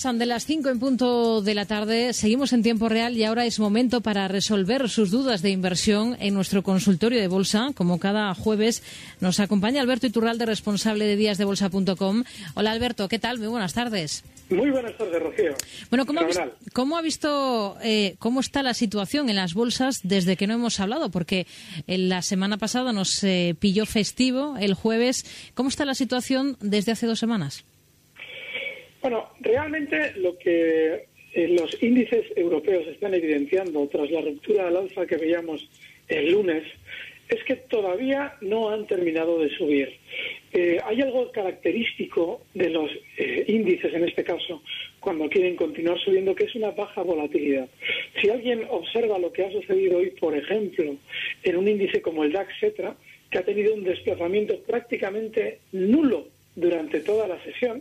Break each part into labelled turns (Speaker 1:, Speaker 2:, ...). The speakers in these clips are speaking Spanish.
Speaker 1: pasan de las 5 en punto de la tarde. Seguimos en tiempo real y ahora es momento para resolver sus dudas de inversión en nuestro consultorio de bolsa. Como cada jueves nos acompaña Alberto Iturralde, responsable de díasdebolsa.com. Hola Alberto, ¿qué tal? Muy buenas tardes.
Speaker 2: Muy buenas tardes, Rocío.
Speaker 1: Bueno, ¿cómo ha, vis- cómo ha visto eh, cómo está la situación en las bolsas desde que no hemos hablado? Porque en la semana pasada nos eh, pilló festivo el jueves. ¿Cómo está la situación desde hace dos semanas?
Speaker 2: Bueno, realmente lo que eh, los índices europeos están evidenciando tras la ruptura al alza que veíamos el lunes es que todavía no han terminado de subir. Eh, hay algo característico de los eh, índices, en este caso, cuando quieren continuar subiendo, que es una baja volatilidad. Si alguien observa lo que ha sucedido hoy, por ejemplo, en un índice como el DAX, etcétera, que ha tenido un desplazamiento prácticamente nulo durante toda la sesión,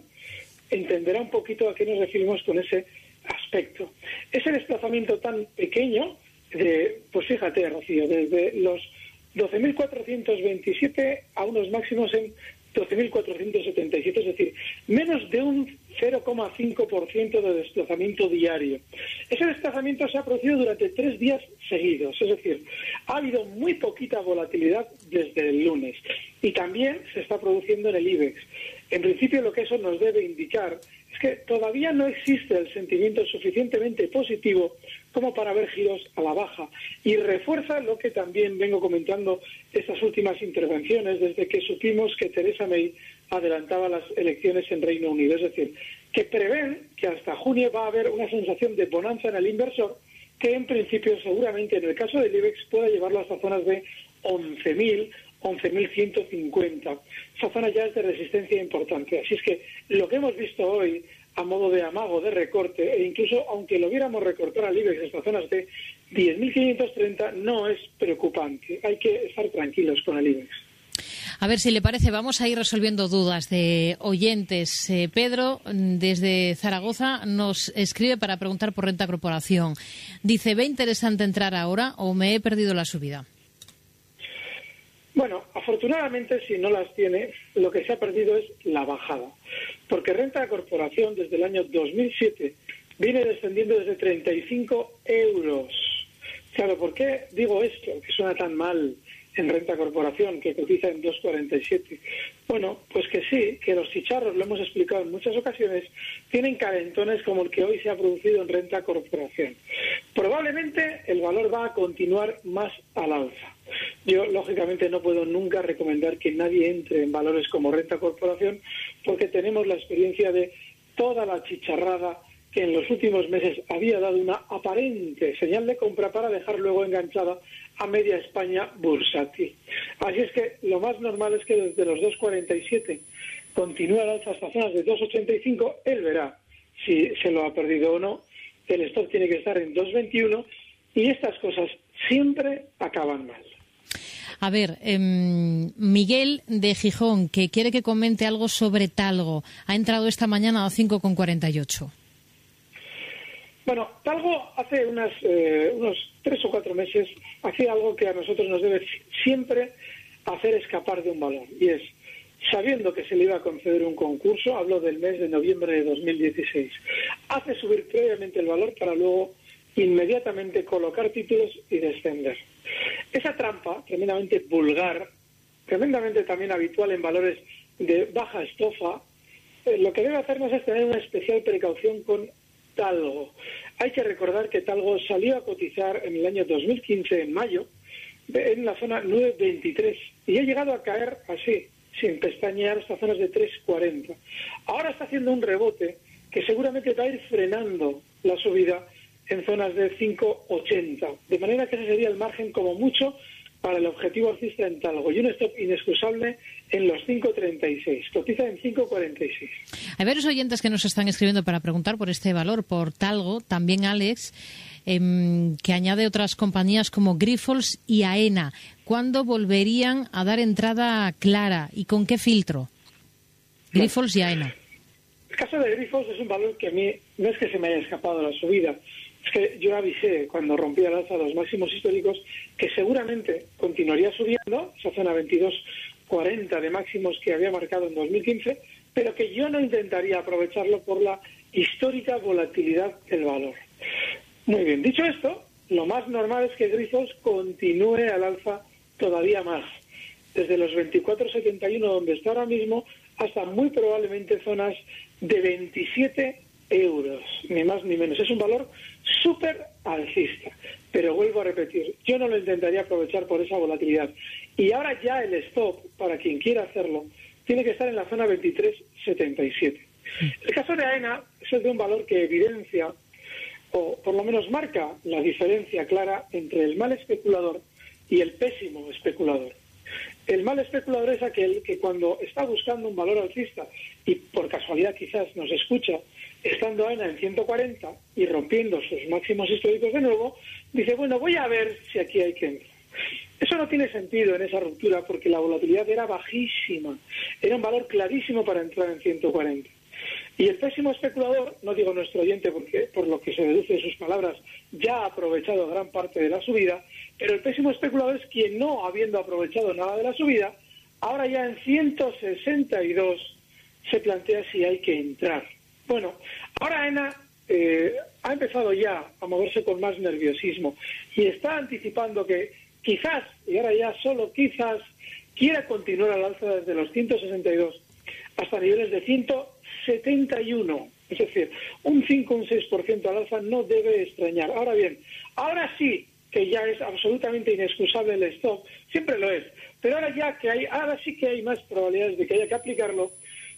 Speaker 2: entenderá un poquito a qué nos referimos con ese aspecto. Ese desplazamiento tan pequeño, de, pues fíjate, Rocío, desde los 12.427 a unos máximos en 12.477, es decir, menos de un 0,5% de desplazamiento diario. Ese desplazamiento se ha producido durante tres días seguidos, es decir, ha habido muy poquita volatilidad desde el lunes y también se está produciendo en el IBEX. En principio, lo que eso nos debe indicar es que todavía no existe el sentimiento suficientemente positivo como para ver giros a la baja y refuerza lo que también vengo comentando estas últimas intervenciones desde que supimos que Theresa May adelantaba las elecciones en Reino Unido, es decir, que prevén que hasta junio va a haber una sensación de bonanza en el inversor que en principio seguramente en el caso del IBEX pueda llevarlo hasta zonas de 11.000 11.150. Esa zona ya es de resistencia importante. Así es que lo que hemos visto hoy a modo de amago, de recorte, e incluso aunque lo viéramos recortar al IBEX hasta zonas de 10.530, no es preocupante. Hay que estar tranquilos con el IBEX.
Speaker 1: A ver si le parece, vamos a ir resolviendo dudas de oyentes. Eh, Pedro, mm, desde Zaragoza, nos escribe para preguntar por renta corporación. Dice, ¿ve interesante entrar ahora o me he perdido la subida?
Speaker 2: Bueno, afortunadamente, si no las tiene, lo que se ha perdido es la bajada. Porque renta corporación desde el año 2007 viene descendiendo desde 35 euros. Claro, ¿por qué digo esto? Que suena tan mal en renta corporación, que cotiza en 2,47. Bueno, pues que sí, que los chicharros, lo hemos explicado en muchas ocasiones, tienen calentones como el que hoy se ha producido en renta corporación. Probablemente el valor va a continuar más al alza. Yo, lógicamente, no puedo nunca recomendar que nadie entre en valores como renta corporación porque tenemos la experiencia de toda la chicharrada que en los últimos meses había dado una aparente señal de compra para dejar luego enganchada a media España bursátil. Así es que lo más normal es que desde los 2,47 continúe al alza hasta zonas de 2,85. Él verá si se lo ha perdido o no. El stock tiene que estar en 2,21 y estas cosas siempre acaban mal.
Speaker 1: A ver, em, Miguel de Gijón, que quiere que comente algo sobre Talgo. Ha entrado esta mañana a 5,48.
Speaker 2: Bueno, Talgo hace unas, eh, unos tres o cuatro meses hacía algo que a nosotros nos debe siempre hacer escapar de un valor. Y es, sabiendo que se le iba a conceder un concurso, hablo del mes de noviembre de 2016. Hace subir previamente el valor para luego inmediatamente colocar títulos y descender. Esa trampa, tremendamente vulgar, tremendamente también habitual en valores de baja estofa, eh, lo que debe hacernos es tener una especial precaución con Talgo. Hay que recordar que Talgo salió a cotizar en el año 2015, en mayo, en la zona 9.23 y ha llegado a caer así, sin pestañear, hasta zonas de 3.40. Ahora está haciendo un rebote que seguramente va a ir frenando la subida en zonas de 5.80. De manera que ese sería el margen como mucho para el objetivo alcista en Talgo y un stop inexcusable en los 5.36. Cotiza en 5.46.
Speaker 1: Hay varios oyentes que nos están escribiendo para preguntar por este valor, por Talgo. También Alex, em, que añade otras compañías como Grifols y AENA. ¿Cuándo volverían a dar entrada clara y con qué filtro? Grifols y AENA.
Speaker 2: El caso de Grifols es un valor que a mí no es que se me haya escapado la subida, es que yo avisé cuando rompí el alza los máximos históricos que seguramente continuaría subiendo, esa zona 22.40 de máximos que había marcado en 2015, pero que yo no intentaría aprovecharlo por la histórica volatilidad del valor. Muy bien, dicho esto, lo más normal es que Grifols continúe al alza todavía más, desde los 24.71 donde está ahora mismo hasta muy probablemente zonas de 27 euros, ni más ni menos. Es un valor súper alcista. Pero vuelvo a repetir, yo no lo intentaría aprovechar por esa volatilidad. Y ahora ya el stop, para quien quiera hacerlo, tiene que estar en la zona 23.77. El caso de AENA es el de un valor que evidencia, o por lo menos marca la diferencia clara entre el mal especulador y el pésimo especulador. El mal especulador es aquel que cuando está buscando un valor alcista y por casualidad quizás nos escucha estando AENA en 140 y rompiendo sus máximos históricos de nuevo, dice, bueno, voy a ver si aquí hay que entrar. Eso no tiene sentido en esa ruptura porque la volatilidad era bajísima, era un valor clarísimo para entrar en 140. Y el pésimo especulador, no digo nuestro oyente porque por lo que se deduce de sus palabras ya ha aprovechado gran parte de la subida, pero el pésimo especulador es quien no habiendo aprovechado nada de la subida, ahora ya en 162 se plantea si hay que entrar. Bueno, ahora ENA eh, ha empezado ya a moverse con más nerviosismo y está anticipando que quizás, y ahora ya solo quizás, quiera continuar al alza desde los 162 hasta niveles de 171. Es decir, un 5 o un 6% al alza no debe extrañar. Ahora bien, ahora sí que ya es absolutamente inexcusable el stop, siempre lo es, pero ahora ya que hay, ahora sí que hay más probabilidades de que haya que aplicarlo,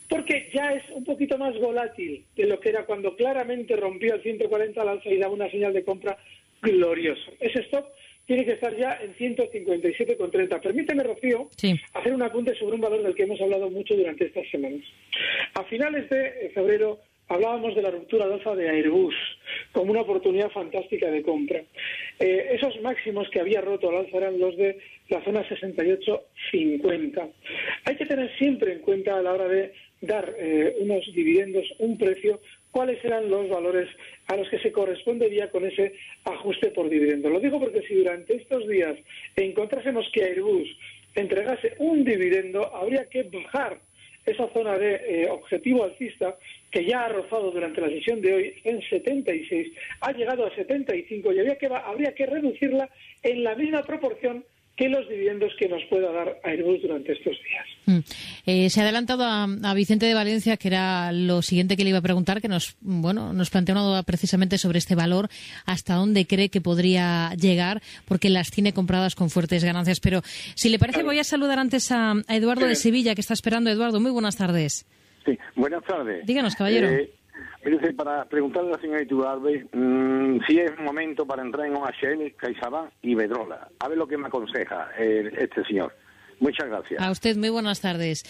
Speaker 2: porque ya es un poquito más volátil de lo que era cuando claramente rompió el 140 al alza y daba una señal de compra glorioso. Ese stop tiene que estar ya en 157,30. Permíteme, Rocío, hacer un apunte sobre un valor del que hemos hablado mucho durante estas semanas. A finales de febrero hablábamos de la ruptura de alza de Airbus como una oportunidad fantástica de compra. Eh, esos máximos que había roto al alza eran los de la zona 68-50. Hay que tener siempre en cuenta a la hora de dar eh, unos dividendos, un precio, cuáles eran los valores a los que se correspondería con ese ajuste por dividendo. Lo digo porque si durante estos días encontrásemos que Airbus entregase un dividendo, habría que bajar esa zona de eh, objetivo alcista que ya ha rozado durante la sesión de hoy en 76, ha llegado a 75 y habría que, habría que reducirla en la misma proporción que los dividendos que nos pueda dar Airbus durante estos días.
Speaker 1: Mm. Eh, se ha adelantado a, Vicente de Valencia, que era lo siguiente que le iba a preguntar, que nos, bueno, nos plantea una duda precisamente sobre este valor, hasta dónde cree que podría llegar, porque las tiene compradas con fuertes ganancias. Pero si le parece, voy a saludar antes a, Eduardo de Sevilla, que está esperando. Eduardo, muy buenas tardes.
Speaker 3: Sí, buenas tardes.
Speaker 1: Díganos, caballero.
Speaker 3: Eh, para preguntarle a la señora Iturralde mmm, si es momento para entrar en OHL, CaixaBank y Bedrola. A ver lo que me aconseja este señor. Muchas gracias.
Speaker 1: A usted, muy buenas tardes.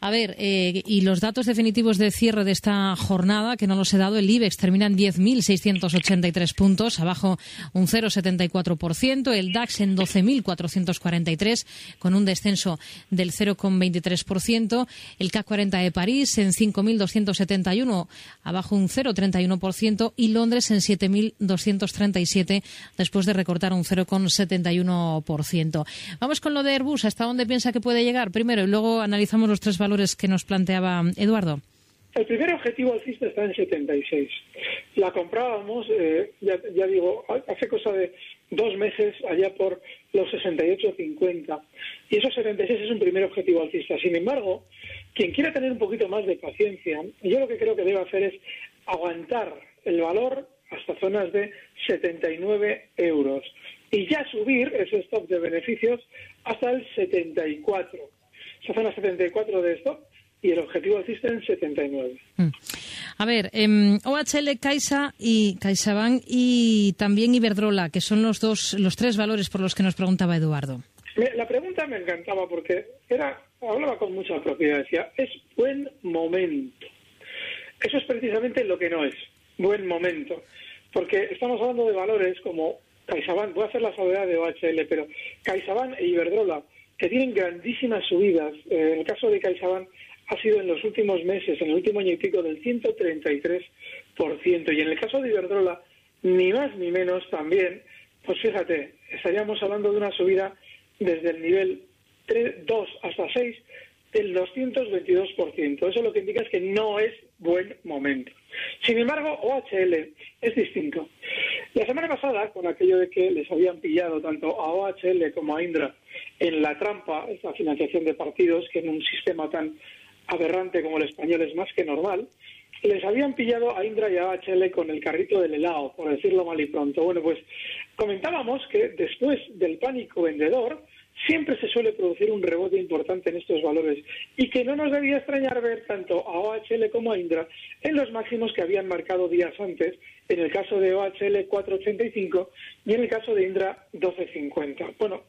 Speaker 1: A ver, eh, y los datos definitivos de cierre de esta jornada, que no los he dado, el IBEX termina en 10.683 puntos, abajo un 0,74%, el DAX en 12.443, con un descenso del 0,23%, el CAC 40 de París en 5.271, abajo un 0,31%, y Londres en 7.237, después de recortar un 0,71%. Vamos con lo de Airbus, ¿hasta dónde piensa que puede llegar? Primero, y luego analizamos los tres valores que nos planteaba Eduardo?
Speaker 2: El primer objetivo alcista está en 76. La comprábamos, eh, ya, ya, digo, hace cosa de dos meses, allá por los 68.50. Y esos 76 es un primer objetivo alcista. Sin embargo, quien quiera tener un poquito más de paciencia, yo lo que creo que debe hacer es aguantar el valor hasta zonas de 79 euros y ya subir ese stop de beneficios hasta el 74. Zona 74 de stop y el objetivo existe en 79. Mm.
Speaker 1: A ver, eh, OHL, Caixa y CaixaBank y también Iberdrola, que son los dos, los tres valores por los que nos preguntaba Eduardo.
Speaker 2: la pregunta me encantaba porque era, hablaba con mucha propiedad, decía, es buen momento. Eso es precisamente lo que no es, buen momento. Porque estamos hablando de valores como CaixaBank, voy a hacer la salvedad de OHL, pero CaixaBank e Iberdrola, que tienen grandísimas subidas. Eh, en el caso de CaixaBank ha sido en los últimos meses, en el último año y pico, del 133%. Y en el caso de Iberdrola, ni más ni menos también, pues fíjate, estaríamos hablando de una subida desde el nivel 3, 2 hasta 6 del 222%. Eso lo que indica es que no es buen momento. Sin embargo, OHL es distinto. La semana pasada, con aquello de que les habían pillado tanto a OHL como a Indra en la trampa, esta financiación de partidos, que en un sistema tan aberrante como el español es más que normal, les habían pillado a Indra y a OHL con el carrito del helado, por decirlo mal y pronto. Bueno, pues comentábamos que después del pánico vendedor, siempre se suele producir un rebote importante en estos valores y que no nos debía extrañar ver tanto a OHL como a Indra en los máximos que habían marcado días antes, en el caso de OHL 4.85 y en el caso de Indra 12.50. Bueno,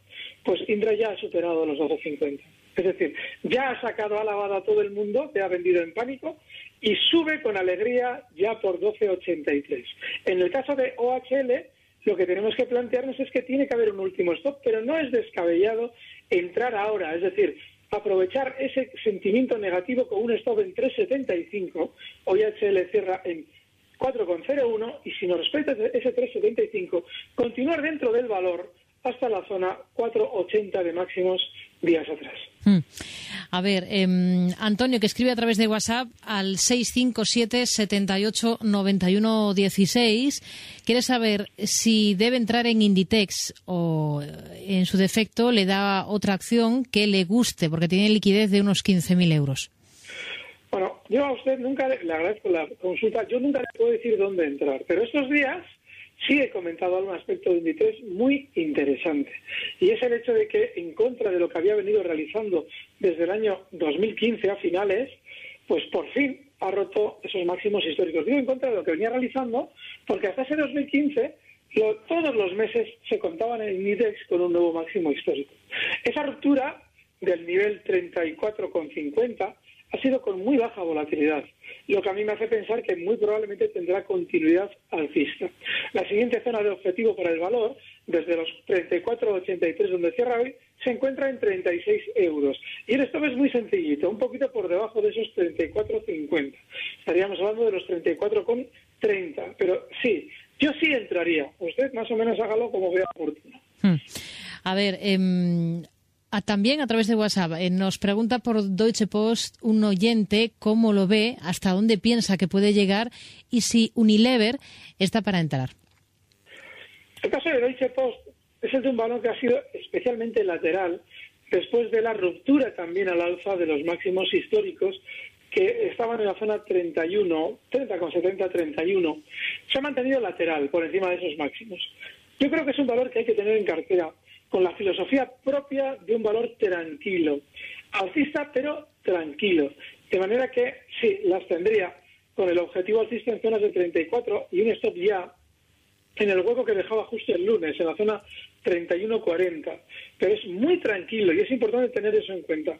Speaker 2: pues Indra ya ha superado los 12.50. Es decir, ya ha sacado a lavada a todo el mundo, te ha vendido en pánico y sube con alegría ya por 12.83. En el caso de OHL, lo que tenemos que plantearnos es que tiene que haber un último stop, pero no es descabellado entrar ahora, es decir, aprovechar ese sentimiento negativo con un stop en 3.75, OHL cierra en 4,01 y si nos respeta ese 3,75, continuar dentro del valor hasta la zona 4,80 de máximos días atrás. Hmm.
Speaker 1: A ver, em, Antonio, que escribe a través de WhatsApp al 657 78 91 16, quiere saber si debe entrar en Inditex o, en su defecto, le da otra acción que le guste, porque tiene liquidez de unos 15.000 euros.
Speaker 2: Bueno, yo a usted nunca le agradezco la consulta, yo nunca le puedo decir dónde entrar, pero estos días sí he comentado algún aspecto de Inditex muy interesante. Y es el hecho de que, en contra de lo que había venido realizando desde el año 2015 a finales, pues por fin ha roto esos máximos históricos. Digo en contra de lo que venía realizando, porque hasta ese 2015 todos los meses se contaban en Inditex con un nuevo máximo histórico. Esa ruptura del nivel 34,50 ha sido con muy baja volatilidad, lo que a mí me hace pensar que muy probablemente tendrá continuidad alcista. La siguiente zona de objetivo para el valor, desde los 34,83 donde cierra hoy, se encuentra en 36 euros. Y el stop es muy sencillito, un poquito por debajo de esos 34,50. Estaríamos hablando de los 34,30. Pero sí, yo sí entraría. Usted más o menos hágalo como vea oportuno. Hmm.
Speaker 1: A ver, eh, también a través de WhatsApp eh, nos pregunta por Deutsche Post un oyente cómo lo ve, hasta dónde piensa que puede llegar y si Unilever está para entrar.
Speaker 2: El caso de Deutsche Post es el de un balón que ha sido especialmente lateral después de la ruptura también al alza de los máximos históricos que estaban en la zona 31, 30,70, 31. Se ha mantenido lateral por encima de esos máximos. Yo creo que es un valor que hay que tener en cartera con la filosofía propia de un valor tranquilo, alcista pero tranquilo, de manera que sí, las tendría con el objetivo alcista en zonas de 34 y un stop ya en el hueco que dejaba justo el lunes, en la zona 31.40. Pero es muy tranquilo y es importante tener eso en cuenta.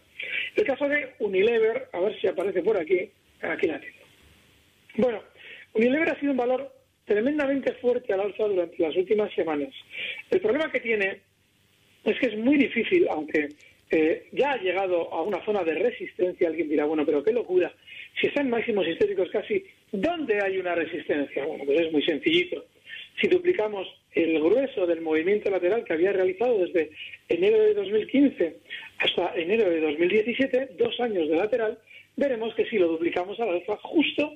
Speaker 2: El caso de Unilever, a ver si aparece por aquí, aquí la tengo. Bueno, Unilever ha sido un valor tremendamente fuerte al alza durante las últimas semanas. El problema que tiene es que es muy difícil, aunque eh, ya ha llegado a una zona de resistencia, alguien dirá, bueno, pero qué locura, si están máximos históricos casi, ¿dónde hay una resistencia? Bueno, pues es muy sencillito. si duplicamos el grueso del movimiento lateral que había realizado desde enero de 2015 hasta enero de 2017, dos años de lateral, veremos que si lo duplicamos al alfa, justo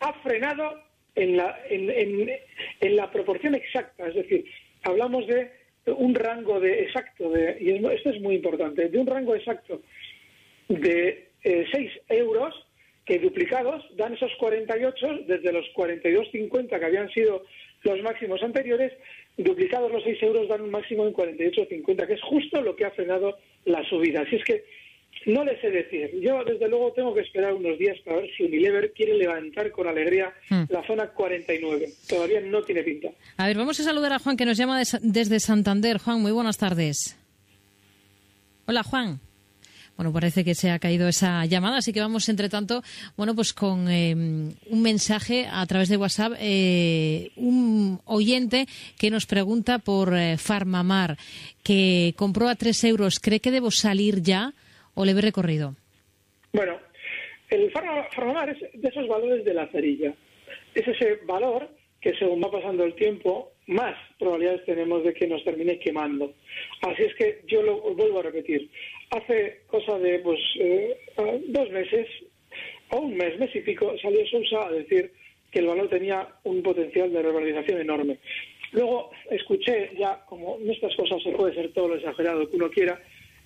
Speaker 2: ha frenado en la, en, en, la proporción exacta, es decir, hablamos de un rango de exacto, de, y esto es muy importante, de un rango exacto de 6 eh, euros que duplicados dan esos 48 desde los 42,50 que habían sido los máximos anteriores, duplicados los 6 euros dan un máximo en 48,50, que es justo lo que ha frenado la subida. Así es que no les sé decir. Yo, desde luego, tengo que esperar unos días para ver si Unilever quiere levantar con alegría hmm. la zona 49. Todavía no tiene pinta.
Speaker 1: A ver, vamos a saludar a Juan, que nos llama desde Santander. Juan, muy buenas tardes. Hola, Juan. Bueno, parece que se ha caído esa llamada, así que vamos, entre tanto, bueno, pues con eh, un mensaje a través de WhatsApp, eh, un oyente que nos pregunta por eh, Farmamar, que compró a tres euros. ¿Cree que debo salir ya o le ve recorrido?
Speaker 2: Bueno, el Farmamar es de esos valores de la cerilla. Es ese valor que según va pasando el tiempo, más probabilidades tenemos de que nos termine quemando. Así es que yo lo vuelvo a repetir hace cosa de pues eh, dos meses o un mes, mes y pico, salió Sousa a decir que el valor tenía un potencial de revalorización enorme. Luego escuché ya, como en estas cosas se puede ser todo lo exagerado que uno quiera,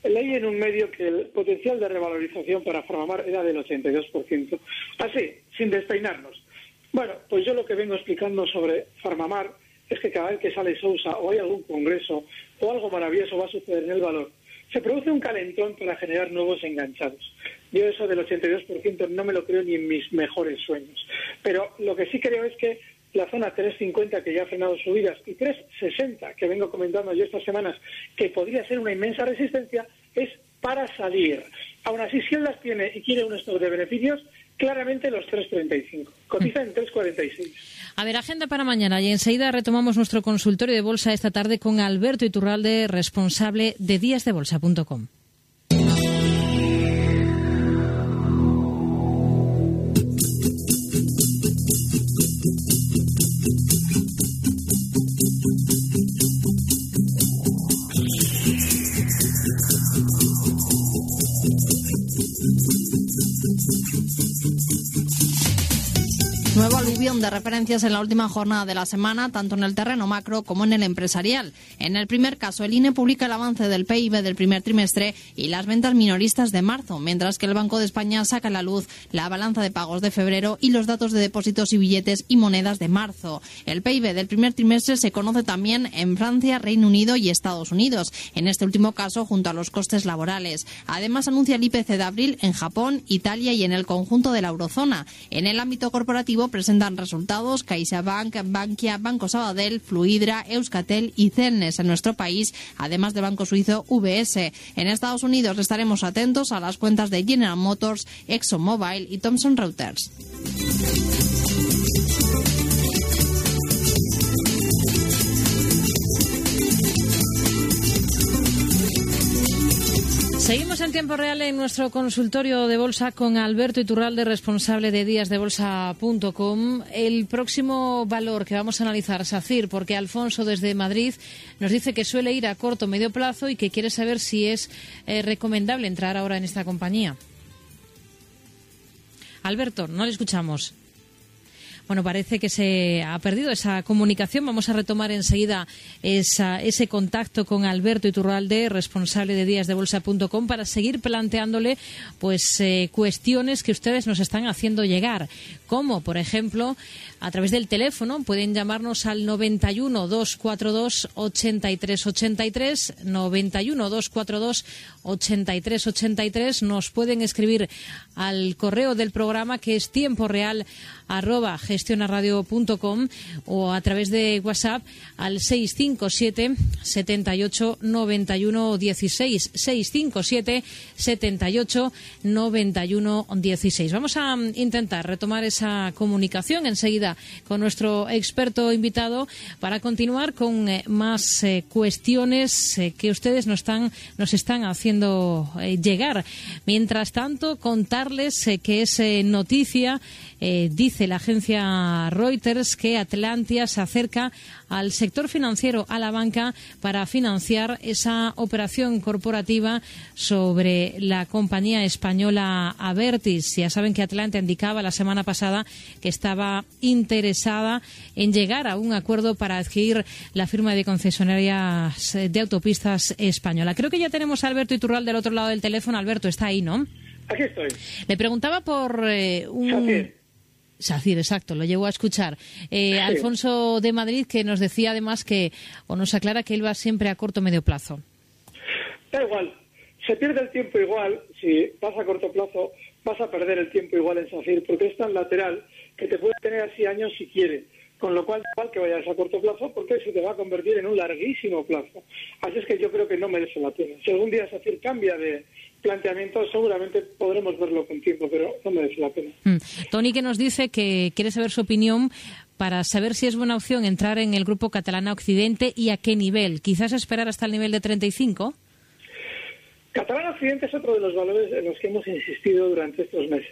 Speaker 2: leí en un medio que el potencial de revalorización para Farmamar era del 82%. Así, sin despeinarnos. Bueno, pues yo lo que vengo explicando sobre Farmamar es que cada vez que sale Sousa o hay algún congreso o algo maravilloso va a suceder en el valor, se produce un calentón para generar nuevos enganchados. Yo eso del 82% no me lo creo ni en mis mejores sueños. Pero lo que sí creo es que la zona 350 que ya ha frenado subidas y 360 que vengo comentando yo estas semanas que podría ser una inmensa resistencia es para salir. Aún así, si él las tiene y quiere un stock de beneficios, claramente los 3.35. Cotiza en 3.46.
Speaker 1: A ver, agenda para mañana y enseguida retomamos nuestro consultorio de bolsa esta tarde con Alberto Iturralde, responsable de díasdebolsa.com. Nuevo aluvión de referencias en la última jornada de la semana, tanto en el terreno macro como en el empresarial. En el primer caso, el INE publica el avance del PIB del primer trimestre y las ventas minoristas de marzo, mientras que el Banco de España saca a la luz la balanza de pagos de febrero y los datos de depósitos y billetes y monedas de marzo. El PIB del primer trimestre se conoce también en Francia, Reino Unido y Estados Unidos, en este último caso junto a los costes laborales. Además, anuncia el IPC de abril en Japón, Italia y en el conjunto de la eurozona. En el ámbito corporativo, presentan resultados CaixaBank, Bankia, Banco Sabadell, Fluidra, Euskatel y Celnes en nuestro país, además del banco suizo VS. En Estados Unidos estaremos atentos a las cuentas de General Motors, ExxonMobil y Thomson Reuters. Seguimos en tiempo real en nuestro consultorio de bolsa con Alberto Iturralde, responsable de díasdebolsa.com. El próximo valor que vamos a analizar, SACIR, porque Alfonso desde Madrid nos dice que suele ir a corto medio plazo y que quiere saber si es eh, recomendable entrar ahora en esta compañía. Alberto, no le escuchamos. Bueno, parece que se ha perdido esa comunicación. Vamos a retomar enseguida ese contacto con Alberto Iturralde, responsable de díasdebolsa.com, para seguir planteándole pues eh, cuestiones que ustedes nos están haciendo llegar, como por ejemplo a través del teléfono pueden llamarnos al 91 242 8383 91 242 8383 nos pueden escribir al correo del programa que es tiempo real arroba gestionaradio.com o a través de WhatsApp al 657 78 91 16 657 78 91 16 vamos a intentar retomar esa comunicación enseguida con nuestro experto invitado para continuar con eh, más eh, cuestiones eh, que ustedes nos están, nos están haciendo llegar. Mientras tanto, contarles que es noticia, dice la agencia Reuters, que Atlantia se acerca al sector financiero, a la banca, para financiar esa operación corporativa sobre la compañía española Avertis. Ya saben que Atlanta indicaba la semana pasada que estaba interesada en llegar a un acuerdo para adquirir la firma de concesionarias de autopistas española. Creo que ya tenemos a Alberto Iturral del otro lado del teléfono. Alberto, está ahí, ¿no?
Speaker 2: Aquí estoy.
Speaker 1: Le preguntaba por eh, un...
Speaker 2: Sacir,
Speaker 1: exacto, lo llevo a escuchar. Eh, Alfonso de Madrid, que nos decía además que, o nos aclara que él va siempre a corto medio plazo.
Speaker 2: Da igual, se pierde el tiempo igual, si vas a corto plazo, vas a perder el tiempo igual en SACIR, porque es tan lateral que te puede tener así años si quiere. Con lo cual, igual que vayas a corto plazo, porque se te va a convertir en un larguísimo plazo. Así es que yo creo que no merece la pena. Si algún día SACIR cambia de planteamiento, seguramente podremos verlo con tiempo, pero no merece la pena.
Speaker 1: Mm. Tony, que nos dice que quiere saber su opinión para saber si es buena opción entrar en el grupo Catalana Occidente y a qué nivel. Quizás esperar hasta el nivel de 35.
Speaker 2: Catalán Occidente es otro de los valores en los que hemos insistido durante estos meses.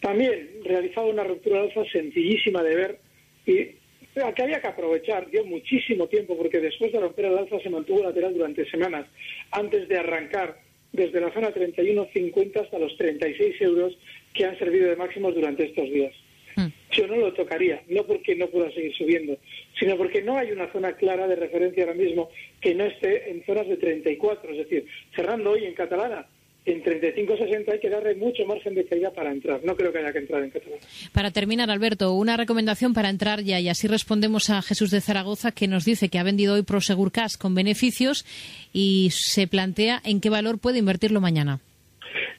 Speaker 2: También realizado una ruptura alza sencillísima de ver y que había que aprovechar. Dio muchísimo tiempo porque después de romper el alza se mantuvo lateral durante semanas antes de arrancar desde la zona 31.50 hasta los 36 euros que han servido de máximos durante estos días. Yo no lo tocaría, no porque no pueda seguir subiendo, sino porque no hay una zona clara de referencia ahora mismo que no esté en zonas de 34. Es decir, cerrando hoy en Catalana en 35.60 hay que darle mucho margen de caída para entrar. No creo que haya que entrar en Catalana.
Speaker 1: Para terminar, Alberto, una recomendación para entrar ya y así respondemos a Jesús de Zaragoza que nos dice que ha vendido hoy Prosegur Cash con beneficios y se plantea en qué valor puede invertirlo mañana.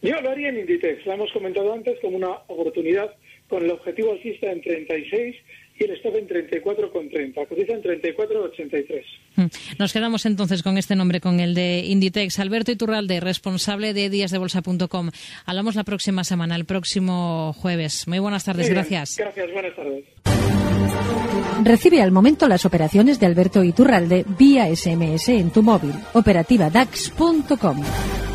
Speaker 2: Yo lo haría en Inditex, lo hemos comentado antes como una oportunidad con el objetivo alcista en 36 y el stop en 34,30. Cotiza en 34,83.
Speaker 1: Mm. Nos quedamos entonces con este nombre, con el de Inditex. Alberto Iturralde, responsable de díasdebolsa.com. Hablamos la próxima semana, el próximo jueves. Muy buenas tardes,
Speaker 2: Muy
Speaker 1: gracias.
Speaker 2: Gracias, buenas tardes.
Speaker 4: Recibe al momento las operaciones de Alberto Iturralde vía SMS en tu móvil. Operativa DAX.com.